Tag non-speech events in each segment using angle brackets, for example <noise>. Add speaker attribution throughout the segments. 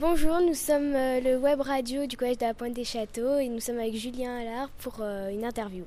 Speaker 1: Bonjour, nous sommes euh, le web radio du collège de la Pointe des Châteaux et nous sommes avec Julien Allard pour euh, une interview.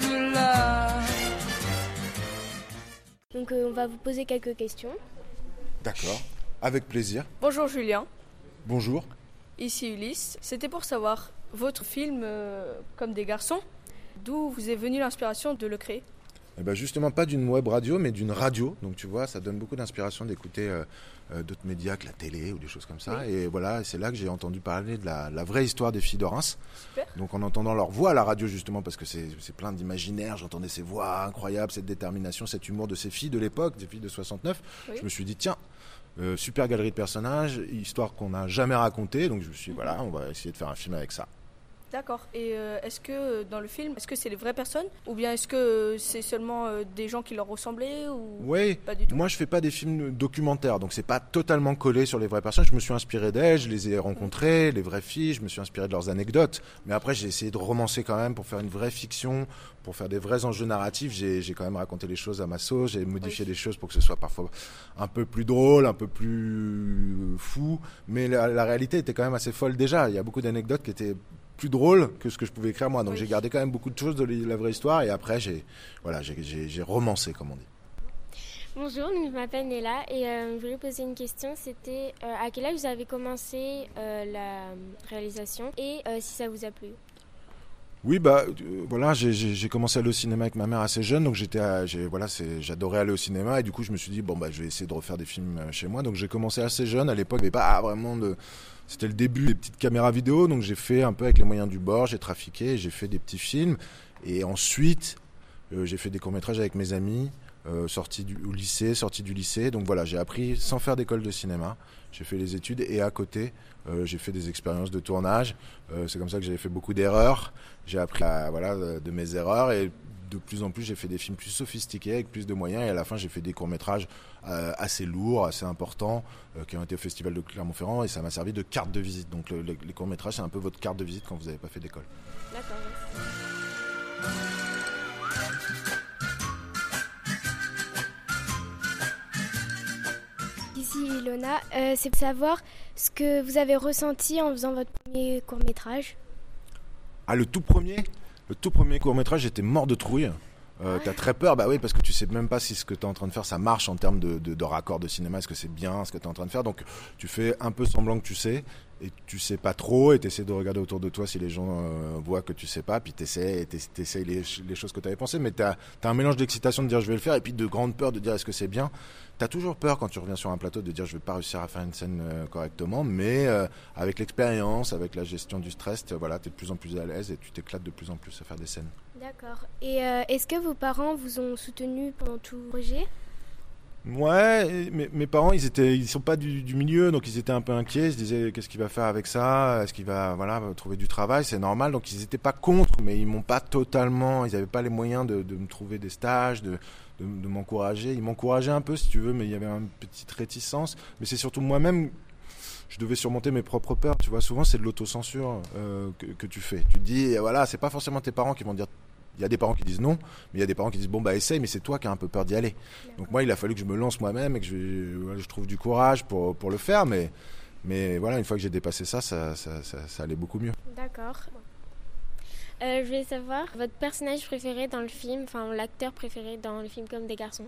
Speaker 2: plus là.
Speaker 1: Donc euh, on va vous poser quelques questions.
Speaker 3: D'accord, avec plaisir.
Speaker 4: Bonjour Julien,
Speaker 3: Bonjour.
Speaker 4: ici Ulysse. C'était pour savoir votre film euh, comme des garçons, d'où vous est venue l'inspiration de le créer?
Speaker 3: Eh ben justement pas d'une web radio, mais d'une radio. Donc tu vois, ça donne beaucoup d'inspiration d'écouter euh, euh, d'autres médias que la télé ou des choses comme ça. Et voilà, c'est là que j'ai entendu parler de la, la vraie histoire des filles de Reims.
Speaker 4: Super.
Speaker 3: Donc en entendant leur voix à la radio justement, parce que c'est c'est plein d'imaginaire, j'entendais ces voix incroyables, cette détermination, cet humour de ces filles de l'époque, des filles de 69.
Speaker 4: Oui.
Speaker 3: Je me suis dit, tiens, euh, super galerie de personnages, histoire qu'on n'a jamais racontée. Donc je me suis dit, voilà, on va essayer de faire un film avec ça.
Speaker 4: D'accord. Et euh, est-ce que euh, dans le film, est-ce que c'est les vraies personnes ou bien est-ce que euh, c'est seulement euh, des gens qui leur ressemblaient ou
Speaker 3: Oui,
Speaker 4: pas du tout?
Speaker 3: Moi je fais pas des films documentaires, donc c'est pas totalement collé sur les vraies personnes. Je me suis inspiré d'elles, je les ai rencontrées, les vraies filles, je me suis inspiré de leurs anecdotes. Mais après j'ai essayé de romancer quand même pour faire une vraie fiction, pour faire des vrais enjeux narratifs. J'ai j'ai quand même raconté les choses à ma sauce, j'ai modifié
Speaker 4: Oui.
Speaker 3: des choses pour que ce soit parfois un peu plus drôle, un peu plus fou. Mais la, la réalité était quand même assez folle déjà. Il y a beaucoup d'anecdotes qui étaient plus drôles que ce que je pouvais écrire moi. Donc
Speaker 4: Oui.
Speaker 3: j'ai gardé quand même beaucoup de choses de la vraie histoire et après j'ai voilà j'ai- romancé comme on dit.
Speaker 1: Bonjour, je m'appelle Nella et euh, je voulais poser une question. C'était euh, à quel âge vous avez commencé euh, la réalisation et si ça vous a plu?
Speaker 3: Oui, bah euh, voilà, j'ai- commencé à aller au cinéma avec ma mère assez jeune, donc j'étais, voilà, j'adorais aller au cinéma et du coup je me suis dit bon bah je vais essayer de refaire des films euh, chez moi. Donc j'ai commencé assez jeune. À l'époque, il pas vraiment de, c'était le début des petites caméras vidéo, donc j'ai fait un peu avec les moyens du bord, j'ai trafiqué, j'ai fait des petits films et ensuite euh, j'ai fait des courts métrages avec mes amis. Euh, sorti du lycée, sorti du lycée, donc voilà, j'ai appris sans faire d'école de cinéma. J'ai fait les études et à côté, euh, j'ai fait des expériences de tournage. Euh, c'est comme ça que j'avais fait beaucoup d'erreurs. J'ai appris voilà, de, mes erreurs et de plus en plus j'ai fait des films plus sophistiqués avec plus de moyens et à la fin j'ai fait des courts métrages assez lourds, assez importants qui ont été au festival de Clermont-Ferrand et ça m'a servi de carte de visite. Donc le- le- les courts métrages c'est un peu votre carte de visite quand vous n'avez pas fait d'école.
Speaker 1: D'accord. Ici Ilona, Euh, c'est pour savoir ce que vous avez ressenti en faisant votre premier court métrage.
Speaker 3: Ah le tout premier, le tout premier court métrage j'étais mort de trouille. Euh, T'as très peur, bah oui, parce que tu sais même pas si ce que tu es en train de faire ça marche en termes de, de, de raccord de cinéma, est-ce que c'est bien ce que tu es en train de faire. Donc tu fais un peu semblant que tu sais, et tu sais pas trop, et tu essaies de regarder autour de toi si les gens euh, voient que tu sais pas, puis tu essaies les, les choses que tu avais pensées, mais tu as, un mélange d'excitation de dire je vais le faire, et puis de grande peur de dire est-ce que c'est bien. Tu as toujours peur quand tu reviens sur un plateau de dire je vais pas réussir à faire une scène euh, correctement, mais avec l'expérience, avec la gestion du stress, t'es- voilà, tu es de plus en plus à l'aise et tu t'éclates de plus en plus à faire des scènes.
Speaker 1: D'accord. Et euh, est-ce que vos parents vous ont soutenu pendant tout le projet?
Speaker 3: Ouais, mes, parents, ils étaient, ils sont pas du, milieu, donc ils étaient un peu inquiets. Ils se disaient, qu'est-ce qu'il va faire avec ça? Est-ce qu'il va, voilà, trouver du travail? C'est normal. Donc ils étaient pas contre, mais ils m'ont pas totalement. Ils avaient pas les moyens de, me trouver des stages, de, m'encourager. Ils m'encourageaient un peu, si tu veux, mais il y avait une petite réticence. Mais c'est surtout moi-même. Je devais surmonter mes propres peurs. Tu vois, souvent c'est de l'autocensure euh, que, tu fais. Tu dis, voilà, c'est pas forcément tes parents qui vont dire. Il y a des parents qui disent non, mais il y a des parents qui disent bon bah essaye, mais c'est toi qui as un peu peur d'y aller. Donc moi, il a fallu que je me lance moi-même et que je, trouve du courage pour, pour le faire. Mais, mais voilà, une fois que j'ai dépassé ça ça, ça, ça, ça allait beaucoup mieux.
Speaker 1: D'accord. Euh, je voulais savoir votre personnage préféré dans le film, enfin l'acteur préféré dans le film Comme des garçons.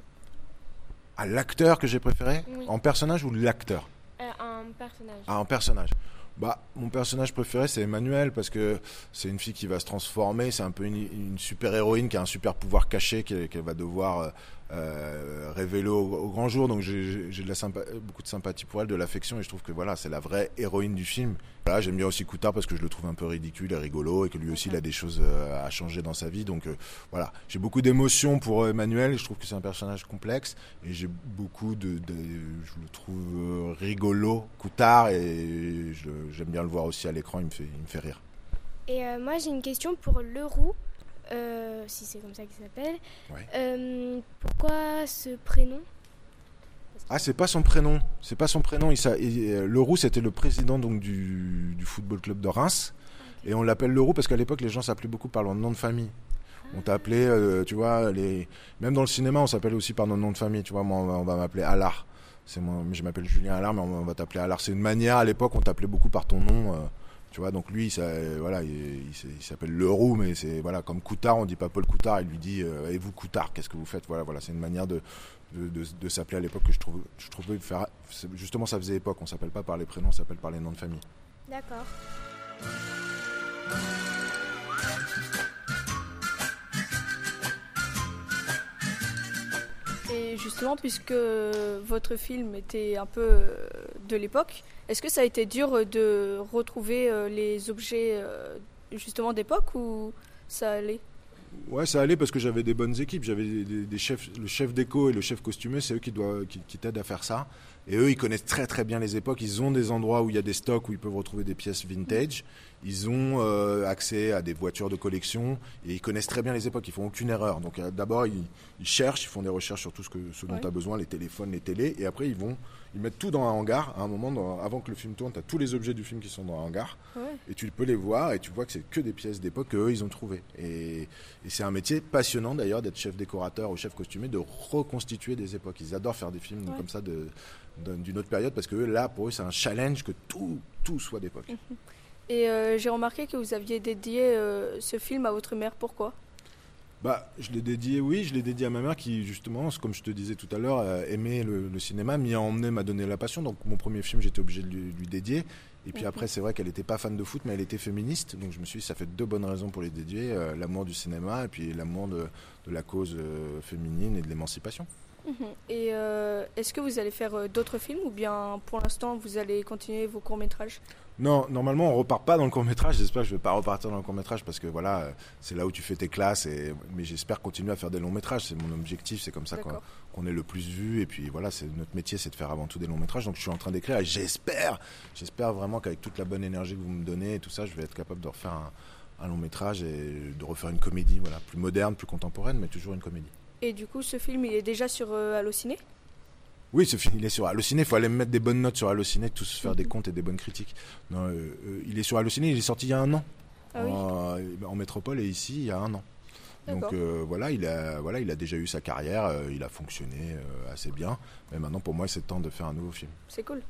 Speaker 3: À l'acteur que j'ai préféré?
Speaker 1: Oui.
Speaker 3: En personnage ou l'acteur?
Speaker 1: Euh, un personnage.
Speaker 3: Ah, en personnage. Bah, mon personnage préféré, c'est Emmanuel, parce que c'est une fille qui va se transformer. C'est un peu une, une super héroïne qui a un super pouvoir caché qu'elle qu'elle va devoir euh, révéler au, au grand jour. Donc j'ai- de la beaucoup de sympathie pour elle, de l'affection, et je trouve que voilà, c'est la vraie héroïne du film. Voilà, j'aime bien aussi Coutard parce que je le trouve un peu ridicule et rigolo, et que lui aussi il a des choses euh, à changer dans sa vie. Donc euh, voilà, j'ai beaucoup d'émotions pour euh, Emmanuel. Je trouve que c'est un personnage complexe, et j'ai beaucoup de, de- je le trouve rigolo, Coutard, et j'aime bien le voir aussi à l'écran. Il me fait, il me fait rire.
Speaker 1: Et euh, moi, j'ai une question pour Leroux, euh, si c'est comme ça qu'il s'appelle.
Speaker 3: Ouais.
Speaker 1: Euh, pourquoi ce prénom?
Speaker 3: Ah, c'est pas son prénom. C'est pas son prénom. Il, euh, Leroux, c'était le président donc du, du football club de Reims. Et on l'appelle Leroux parce qu'à l'époque, les gens s'appelaient beaucoup par leur nom de famille. On t'appelait, euh, tu vois, les... même dans le cinéma, on s'appelle aussi par nos noms de famille. Tu vois, moi, on va, m'appeler Allard. C'est moi, je m'appelle Julien Allard, mais on va t'appeler Allard. C'est une manière, à l'époque, on t'appelait beaucoup par ton nom. euh, donc lui, ça, euh, voilà, il, il il s'appelle Leroux, mais c'est voilà, comme Coutard, on dit pas Paul Coutard. Il lui dit, euh, et vous Coutard, qu'est-ce que vous faites? Voilà, voilà, c'est une manière de, s'appeler à l'époque que je trouve, je trouvais faire, justement, ça faisait époque. On s'appelle pas par les prénoms, on s'appelle par les noms de famille.
Speaker 1: D'accord.
Speaker 4: Et justement, puisque votre film était un peu euh, de l'époque, est-ce que ça a été dur de retrouver euh, les objets euh, justement d'époque ou ça allait?
Speaker 3: Ouais, ça allait parce que j'avais des bonnes équipes. J'avais des, chefs, le chef déco et le chef costumé, c'est eux qui, doivent, qui t'aident à faire ça. Et eux, ils connaissent très très bien les époques. Ils ont des endroits où il y a des stocks où ils peuvent retrouver des pièces vintage. Ils ont euh, accès à des voitures de collection et ils connaissent très bien les époques. Ils font aucune erreur. Donc euh, d'abord, ils, ils cherchent, ils font des recherches sur tout ce, que, ce dont
Speaker 4: Ouais.
Speaker 3: tu as besoin, les téléphones, les télés. Et après, ils vont, ils mettent tout dans un hangar. À un moment, dans- avant que le film tourne, tu as tous les objets du film qui sont dans un hangar.
Speaker 4: Ouais.
Speaker 3: Et tu peux les voir et tu vois que c'est que des pièces d'époque qu'eux, ils ont trouvées. Et, et c'est un métier passionnant d'ailleurs d'être chef décorateur ou chef costumé, de reconstituer des époques. Ils adorent faire des films
Speaker 4: Ouais.
Speaker 3: comme ça de- d'une autre période parce que eux, là, pour eux, c'est un challenge que tout, tout soit d'époque.
Speaker 4: Et euh, j'ai remarqué que vous aviez dédié euh, ce film à votre mère. Pourquoi?
Speaker 3: Bah, je l'ai dédié, oui, je l'ai dédié à ma mère qui, justement, comme je te disais tout à l'heure, euh, aimait le, le cinéma, m'y a emmené, m'a donné la passion. Donc, mon premier film, j'étais obligé de lui, lui dédier. Et puis
Speaker 4: Mhm.
Speaker 3: après, c'est vrai qu'elle n'était pas fan de foot, mais elle était féministe. Donc, je me suis dit, ça fait deux bonnes raisons pour les dédier euh, l'amour du cinéma et puis l'amour de, de la cause euh, féminine et de l'émancipation.
Speaker 4: Et euh, est-ce que vous allez faire euh, d'autres films ou bien pour l'instant vous allez continuer vos courts-métrages?
Speaker 3: Non, normalement, on repart pas dans le court métrage. J'espère que je vais pas repartir dans le court métrage parce que voilà, euh, c'est là où tu fais tes classes. Et... Mais j'espère continuer à faire des longs métrages. C'est mon objectif. C'est comme ça qu'on est le plus vu. Et puis voilà, c'est notre métier, c'est de faire avant tout des longs métrages. Donc je suis en train d'écrire et j'espère, j'espère vraiment qu'avec toute la bonne énergie que vous me donnez et tout ça, je vais être capable de refaire un, un long métrage et de refaire une comédie, voilà, plus moderne, plus contemporaine, mais toujours une comédie.
Speaker 4: Et du coup, ce film, il est déjà sur euh, Allociné?
Speaker 3: Oui, ce film, il est sur Allociné. Il faut aller me mettre des bonnes notes sur Allociné, tous faire des
Speaker 4: Mhm.
Speaker 3: comptes et des bonnes critiques. Non, euh, euh, il est sur Allociné. Il est sorti il y a un an.
Speaker 4: Ah oui.
Speaker 3: en, en métropole et ici il y a un an. Donc euh, voilà, il a, voilà, il a déjà eu sa carrière, euh, il a fonctionné euh, assez bien. Mais maintenant, pour moi, c'est temps de faire un nouveau film.
Speaker 4: C'est cool.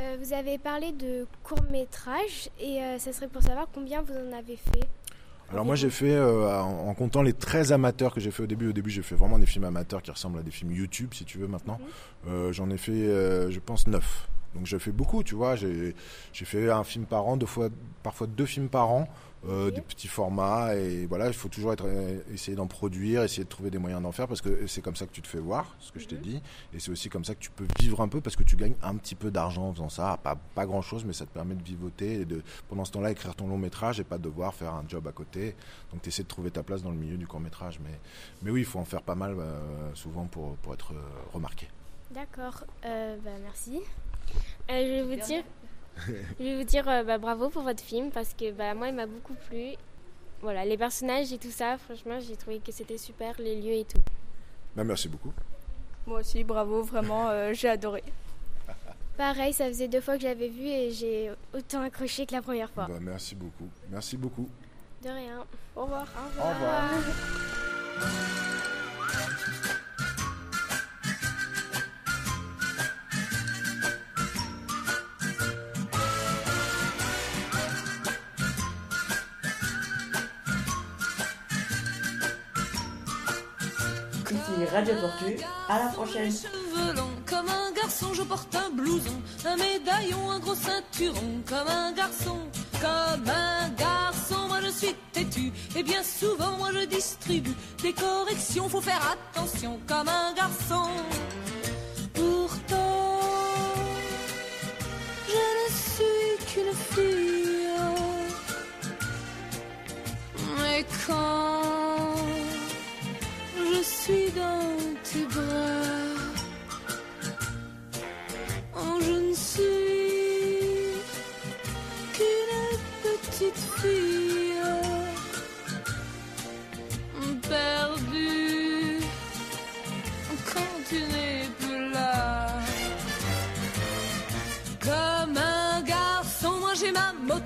Speaker 1: Euh, vous avez parlé de court métrage et euh, ça serait pour savoir combien vous en avez fait.
Speaker 3: Alors moi, j'ai fait, euh, en, comptant les 13 amateurs que j'ai fait au début, au début, j'ai fait vraiment des films amateurs qui ressemblent à des films YouTube, si tu veux, maintenant. Euh, J'en ai fait, euh, je pense, 9. Donc je fais beaucoup, tu vois. J'ai j'ai fait un film par an, deux fois, parfois deux films par an, euh, des petits formats. Et voilà, il faut toujours être, euh, essayer d'en produire, essayer de trouver des moyens d'en faire parce que c'est comme ça que tu te fais voir, ce que je t'ai
Speaker 1: Mhm.
Speaker 3: dit. Et c'est aussi comme ça que tu peux vivre un peu parce que tu gagnes un petit peu d'argent en faisant ça. Pas, pas grand chose, mais ça te permet de vivoter et de, pendant ce temps-là, écrire ton long métrage et pas devoir faire un job à côté. Donc tu essaies de trouver ta place dans le milieu du court métrage. Mais, mais oui, il faut en faire pas mal euh, souvent pour, pour être remarqué.
Speaker 1: D'accord, euh, bah, merci. Euh, je vais vous dire, je vais vous dire euh, bah, bravo pour votre film parce que bah, moi il m'a beaucoup plu. Voilà, les personnages et tout ça, franchement j'ai trouvé que c'était super, les lieux et tout.
Speaker 3: Ben, merci beaucoup.
Speaker 4: Moi aussi, bravo, vraiment, euh, j'ai adoré. <laughs>
Speaker 1: Pareil, ça faisait deux fois que j'avais vu et j'ai autant accroché que la première fois.
Speaker 3: Ben, merci beaucoup. Merci beaucoup.
Speaker 1: De rien.
Speaker 4: Au revoir.
Speaker 1: Au
Speaker 3: Au revoir.
Speaker 5: Ici Radio Tortue. À la prochaine.
Speaker 2: comme un garçon, je porte un blouson, un médaillon, un gros ceinturon comme un garçon, comme un garçon. Moi je suis têtu et bien souvent moi je distribue des corrections. Faut faire attention comme un garçon. Pourtant,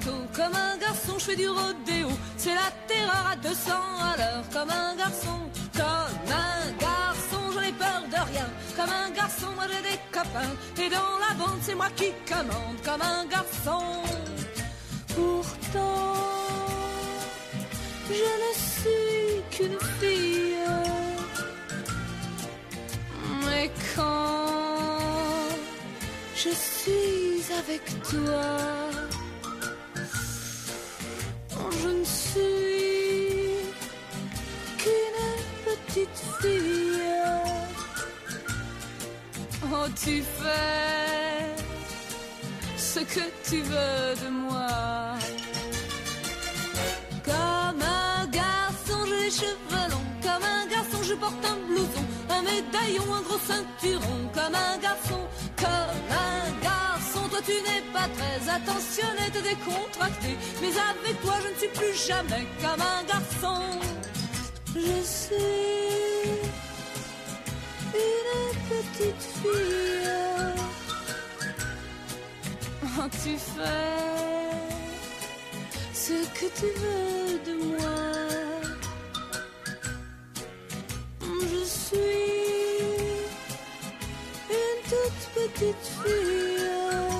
Speaker 2: Comme un garçon, je fais du rodéo. C'est la terreur à 200 à l'heure. Comme un garçon, comme un garçon, j'en ai peur de rien. Comme un garçon, moi j'ai des copains. Et dans la bande, c'est moi qui commande. Comme un garçon. Pourtant, je ne suis qu'une fille. Mais quand je suis avec toi, Tu fais ce que tu veux de moi. Comme un garçon, j'ai les cheveux longs. Comme un garçon, je porte un blouson, un médaillon, un gros ceinturon. Comme un garçon, comme un garçon, toi tu n'es pas très attentionné, t'es décontracté. Mais avec toi, je ne suis plus jamais comme un garçon. Je suis une petite fille. Tu fais ce que tu veux de moi. Je suis une toute petite fille.